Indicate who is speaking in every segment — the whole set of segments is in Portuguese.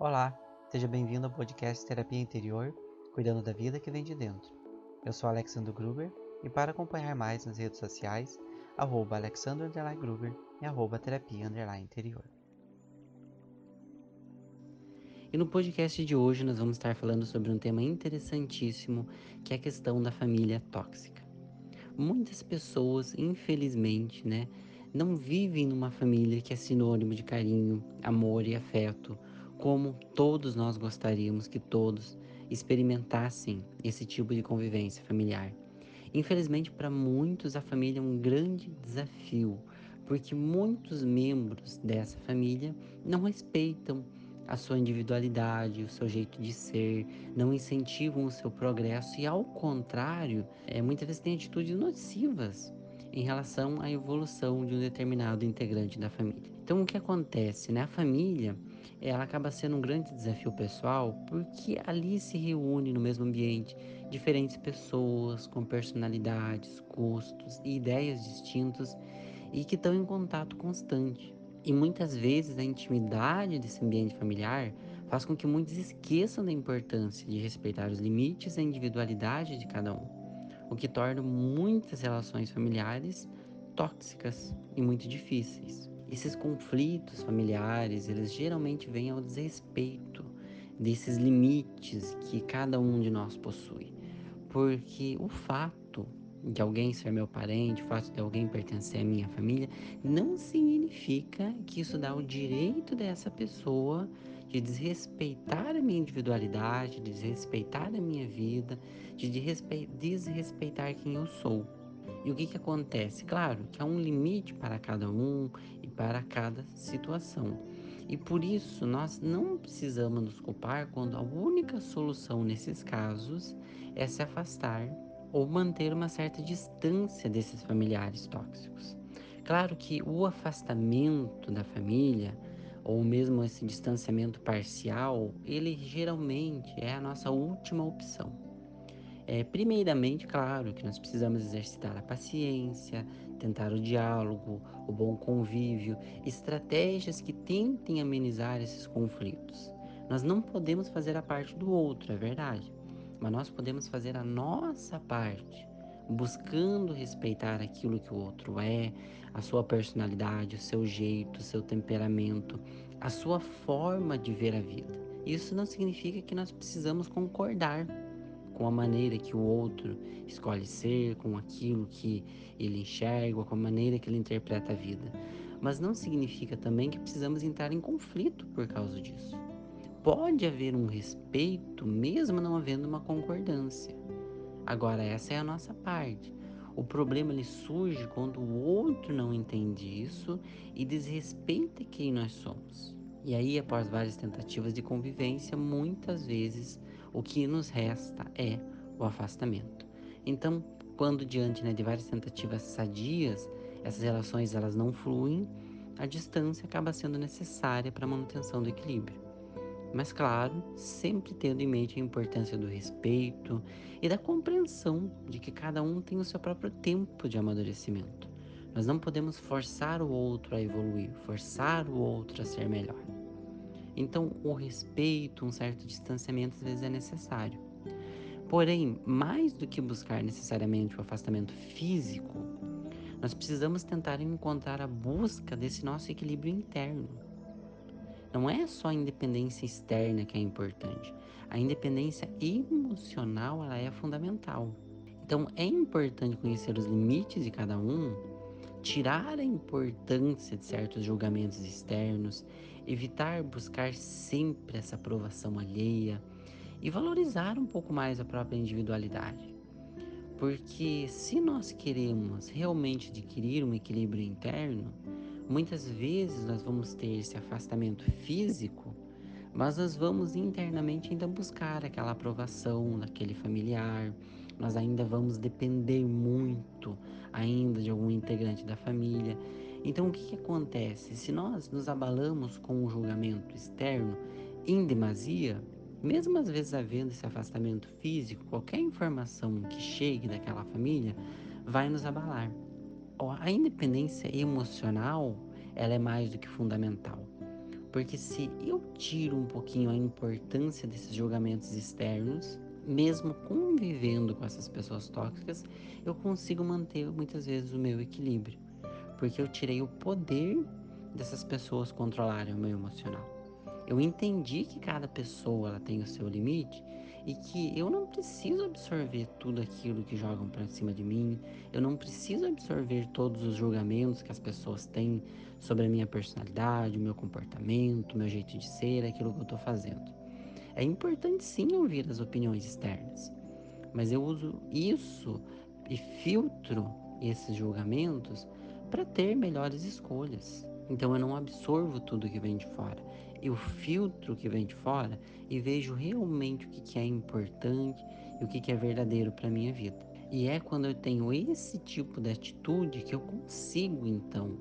Speaker 1: Olá, seja bem-vindo ao podcast Terapia Interior, cuidando da vida que vem de dentro. Eu sou Alexandre Gruber e para acompanhar mais nas redes sociais, arroba Alexandre Gruber e arroba Terapia Interior. E no podcast de hoje nós vamos estar falando sobre um tema interessantíssimo, que é a questão da família tóxica. Muitas pessoas, infelizmente, né, não vivem numa família que é sinônimo de carinho, amor e afeto, como todos nós gostaríamos que todos experimentassem esse tipo de convivência familiar. Infelizmente, para muitos, a família é um grande desafio, porque muitos membros dessa família não respeitam a sua individualidade, o seu jeito de ser, não incentivam o seu progresso e, ao contrário, é, muitas vezes têm atitudes nocivas em relação à evolução de um determinado integrante da família. Então, o que acontece? Né? A família ela acaba sendo um grande desafio pessoal porque ali se reúne no mesmo ambiente diferentes pessoas com personalidades, gostos e ideias distintos e que estão em contato constante. E muitas vezes a intimidade desse ambiente familiar faz com que muitos esqueçam da importância de respeitar os limites e a individualidade de cada um, o que torna muitas relações familiares tóxicas e muito difíceis. Esses conflitos familiares, eles geralmente vêm ao desrespeito desses limites que cada um de nós possui. Porque o fato de alguém ser meu parente, o fato de alguém pertencer à minha família, não significa que isso dá o direito dessa pessoa de desrespeitar a minha individualidade, de desrespeitar a minha vida, de desrespeitar quem eu sou. E o que, que acontece? Claro que há um limite para cada um e para cada situação. E por isso nós não precisamos nos culpar quando a única solução nesses casos é se afastar ou manter uma certa distância desses familiares tóxicos. Claro que o afastamento da família, ou mesmo esse distanciamento parcial, ele geralmente é a nossa última opção. É, primeiramente, claro que nós precisamos exercitar a paciência, tentar o diálogo, o bom convívio, estratégias que tentem amenizar esses conflitos. Nós não podemos fazer a parte do outro, é verdade, mas nós podemos fazer a nossa parte, buscando respeitar aquilo que o outro é, a sua personalidade, o seu jeito, o seu temperamento, a sua forma de ver a vida. Isso não significa que nós precisamos concordar com a maneira que o outro escolhe ser, com aquilo que ele enxerga, com a maneira que ele interpreta a vida. Mas não significa também que precisamos entrar em conflito por causa disso pode haver um respeito, mesmo não havendo uma concordância. Agora, essa é a nossa parte. O problema ele surge quando o outro não entende isso e desrespeita quem nós somos. E aí, após várias tentativas de convivência, muitas vezes o que nos resta é o afastamento. Então, quando diante né, de várias tentativas sadias, essas relações elas não fluem, a distância acaba sendo necessária para a manutenção do equilíbrio. Mas, claro, sempre tendo em mente a importância do respeito e da compreensão de que cada um tem o seu próprio tempo de amadurecimento. Nós não podemos forçar o outro a evoluir, forçar o outro a ser melhor. Então, o respeito, um certo distanciamento às vezes é necessário. Porém, mais do que buscar necessariamente o afastamento físico, nós precisamos tentar encontrar a busca desse nosso equilíbrio interno não é só a independência externa que é importante. A independência emocional ela é fundamental. Então é importante conhecer os limites de cada um, tirar a importância de certos julgamentos externos, evitar buscar sempre essa aprovação alheia e valorizar um pouco mais a própria individualidade. Porque se nós queremos realmente adquirir um equilíbrio interno, Muitas vezes nós vamos ter esse afastamento físico, mas nós vamos internamente ainda buscar aquela aprovação daquele familiar. Nós ainda vamos depender muito ainda de algum integrante da família. Então o que, que acontece? Se nós nos abalamos com o julgamento externo em demasia, mesmo às vezes havendo esse afastamento físico, qualquer informação que chegue daquela família vai nos abalar a independência emocional ela é mais do que fundamental. Porque se eu tiro um pouquinho a importância desses julgamentos externos, mesmo convivendo com essas pessoas tóxicas, eu consigo manter muitas vezes o meu equilíbrio. Porque eu tirei o poder dessas pessoas controlarem o meu emocional. Eu entendi que cada pessoa ela tem o seu limite e que eu não preciso absorver tudo aquilo que jogam para cima de mim. Eu não preciso absorver todos os julgamentos que as pessoas têm sobre a minha personalidade, o meu comportamento, o meu jeito de ser, aquilo que eu estou fazendo. É importante sim ouvir as opiniões externas, mas eu uso isso e filtro esses julgamentos para ter melhores escolhas. Então eu não absorvo tudo que vem de fora. Eu filtro o que vem de fora e vejo realmente o que, é importante e o que, é verdadeiro para minha vida. E é quando eu tenho esse tipo de atitude que eu consigo, então,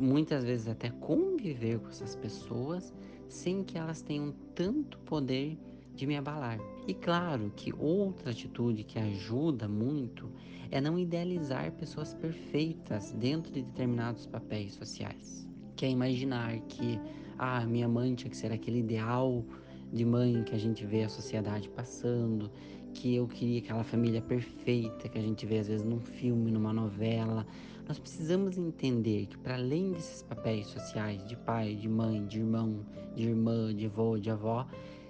Speaker 1: muitas vezes até conviver com essas pessoas sem que elas tenham tanto poder de me abalar. E claro que outra atitude que ajuda muito é não idealizar pessoas perfeitas dentro de determinados papéis sociais que é imaginar que ah, minha mãe tinha que ser aquele ideal de mãe que a gente vê a sociedade passando, que eu queria aquela família perfeita que a gente vê às vezes num filme, numa novela. Nós precisamos entender que para além desses papéis sociais de pai, de mãe, de irmão, de irmã, de avô, de avó,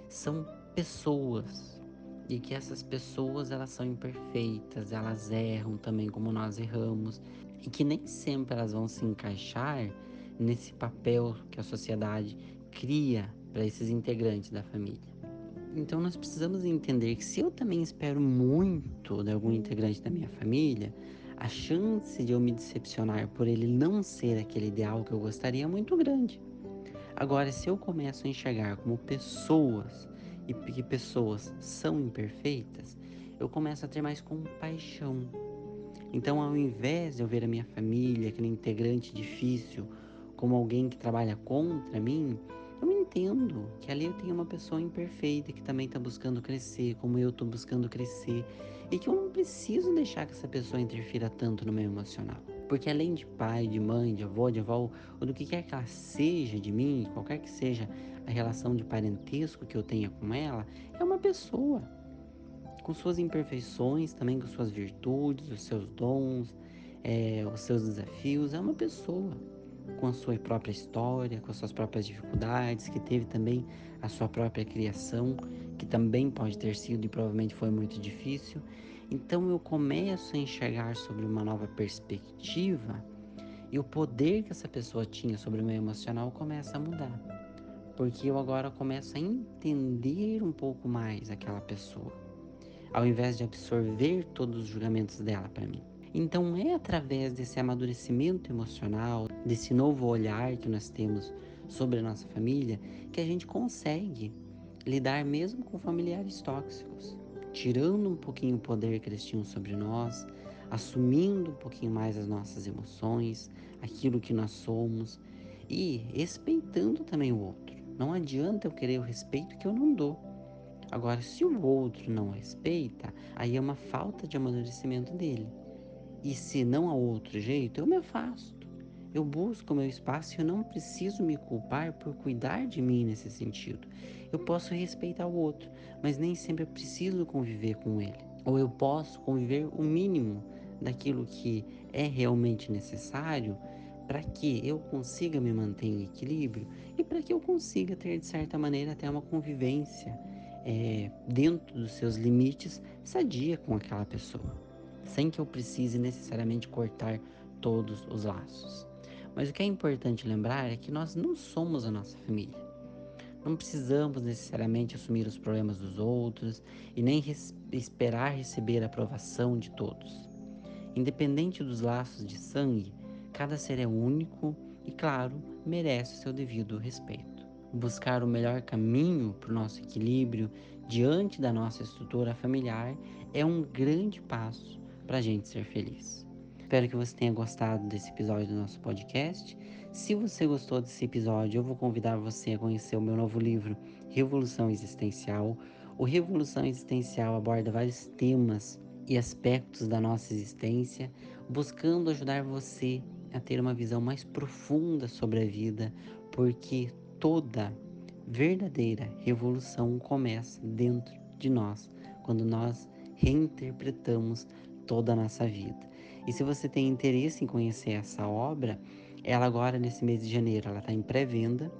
Speaker 1: são pessoas e que essas pessoas elas são imperfeitas, elas erram também como nós erramos e que nem sempre elas vão se encaixar nesse papel que a sociedade cria para esses integrantes da família. Então nós precisamos entender que se eu também espero muito de algum integrante da minha família, a chance de eu me decepcionar por ele não ser aquele ideal que eu gostaria é muito grande. Agora, se eu começo a enxergar como pessoas e que pessoas são imperfeitas, eu começo a ter mais compaixão. Então, ao invés de eu ver a minha família, aquele integrante difícil, como alguém que trabalha contra mim, entendo que ali eu tenho uma pessoa imperfeita que também está buscando crescer, como eu estou buscando crescer, e que eu não preciso deixar que essa pessoa interfira tanto no meu emocional. Porque além de pai, de mãe, de avó, de avó, ou do que quer que ela seja de mim, qualquer que seja a relação de parentesco que eu tenha com ela, é uma pessoa. Com suas imperfeições, também com suas virtudes, os seus dons, é, os seus desafios, é uma pessoa com a sua própria história, com as suas próprias dificuldades, que teve também a sua própria criação, que também pode ter sido e provavelmente foi muito difícil. Então eu começo a enxergar sobre uma nova perspectiva e o poder que essa pessoa tinha sobre o meu emocional começa a mudar. Porque eu agora começo a entender um pouco mais aquela pessoa, ao invés de absorver todos os julgamentos dela para mim. Então é através desse amadurecimento emocional, desse novo olhar que nós temos sobre a nossa família, que a gente consegue lidar mesmo com familiares tóxicos, tirando um pouquinho o poder que eles tinham sobre nós, assumindo um pouquinho mais as nossas emoções, aquilo que nós somos e respeitando também o outro. Não adianta eu querer o respeito que eu não dou. Agora, se o outro não respeita, aí é uma falta de amadurecimento dele. E se não há outro jeito, eu me afasto. Eu busco meu espaço e eu não preciso me culpar por cuidar de mim nesse sentido. Eu posso respeitar o outro, mas nem sempre eu preciso conviver com ele. Ou eu posso conviver o mínimo daquilo que é realmente necessário para que eu consiga me manter em equilíbrio e para que eu consiga ter, de certa maneira, até uma convivência é, dentro dos seus limites sadia com aquela pessoa sem que eu precise necessariamente cortar todos os laços. Mas o que é importante lembrar é que nós não somos a nossa família. Não precisamos necessariamente assumir os problemas dos outros e nem res esperar receber a aprovação de todos. Independente dos laços de sangue, cada ser é único e, claro, merece o seu devido respeito. Buscar o melhor caminho para o nosso equilíbrio diante da nossa estrutura familiar é um grande passo para a gente ser feliz. Espero que você tenha gostado desse episódio do nosso podcast. Se você gostou desse episódio, eu vou convidar você a conhecer o meu novo livro, Revolução Existencial. O Revolução Existencial aborda vários temas e aspectos da nossa existência, buscando ajudar você a ter uma visão mais profunda sobre a vida, porque toda verdadeira revolução começa dentro de nós, quando nós reinterpretamos toda a nossa vida. E se você tem interesse em conhecer essa obra, ela agora nesse mês de janeiro, ela está em pré-venda.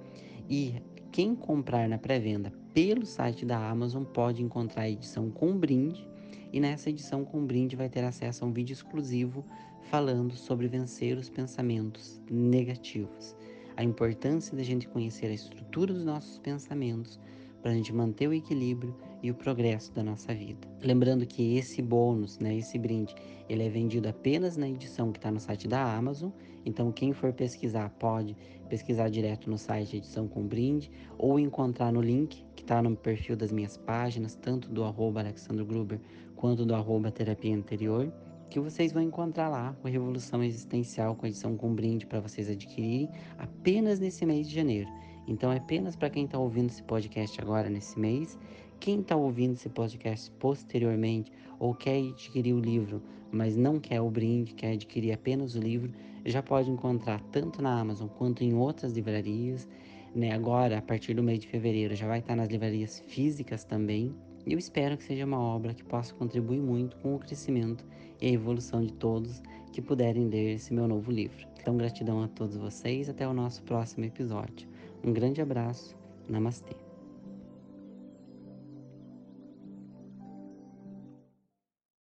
Speaker 1: E quem comprar na pré-venda pelo site da Amazon pode encontrar a edição com brinde. E nessa edição com brinde vai ter acesso a um vídeo exclusivo falando sobre vencer os pensamentos negativos, a importância da gente conhecer a estrutura dos nossos pensamentos para a gente manter o equilíbrio e o progresso da nossa vida. Lembrando que esse bônus, né, esse brinde, ele é vendido apenas na edição que está no site da Amazon. Então, quem for pesquisar pode pesquisar direto no site edição com brinde ou encontrar no link que está no perfil das minhas páginas, tanto do arroba Alexandre Gruber quanto do arroba terapia anterior que vocês vão encontrar lá o Revolução Existencial com edição com brinde para vocês adquirirem apenas nesse mês de janeiro. Então é apenas para quem está ouvindo esse podcast agora nesse mês. Quem está ouvindo esse podcast posteriormente ou quer adquirir o livro, mas não quer o brinde, quer adquirir apenas o livro, já pode encontrar tanto na Amazon quanto em outras livrarias. Né? Agora, a partir do mês de fevereiro, já vai estar nas livrarias físicas também. E eu espero que seja uma obra que possa contribuir muito com o crescimento e a evolução de todos que puderem ler esse meu novo livro. Então, gratidão a todos vocês. Até o nosso próximo episódio. Um grande abraço. Namastê.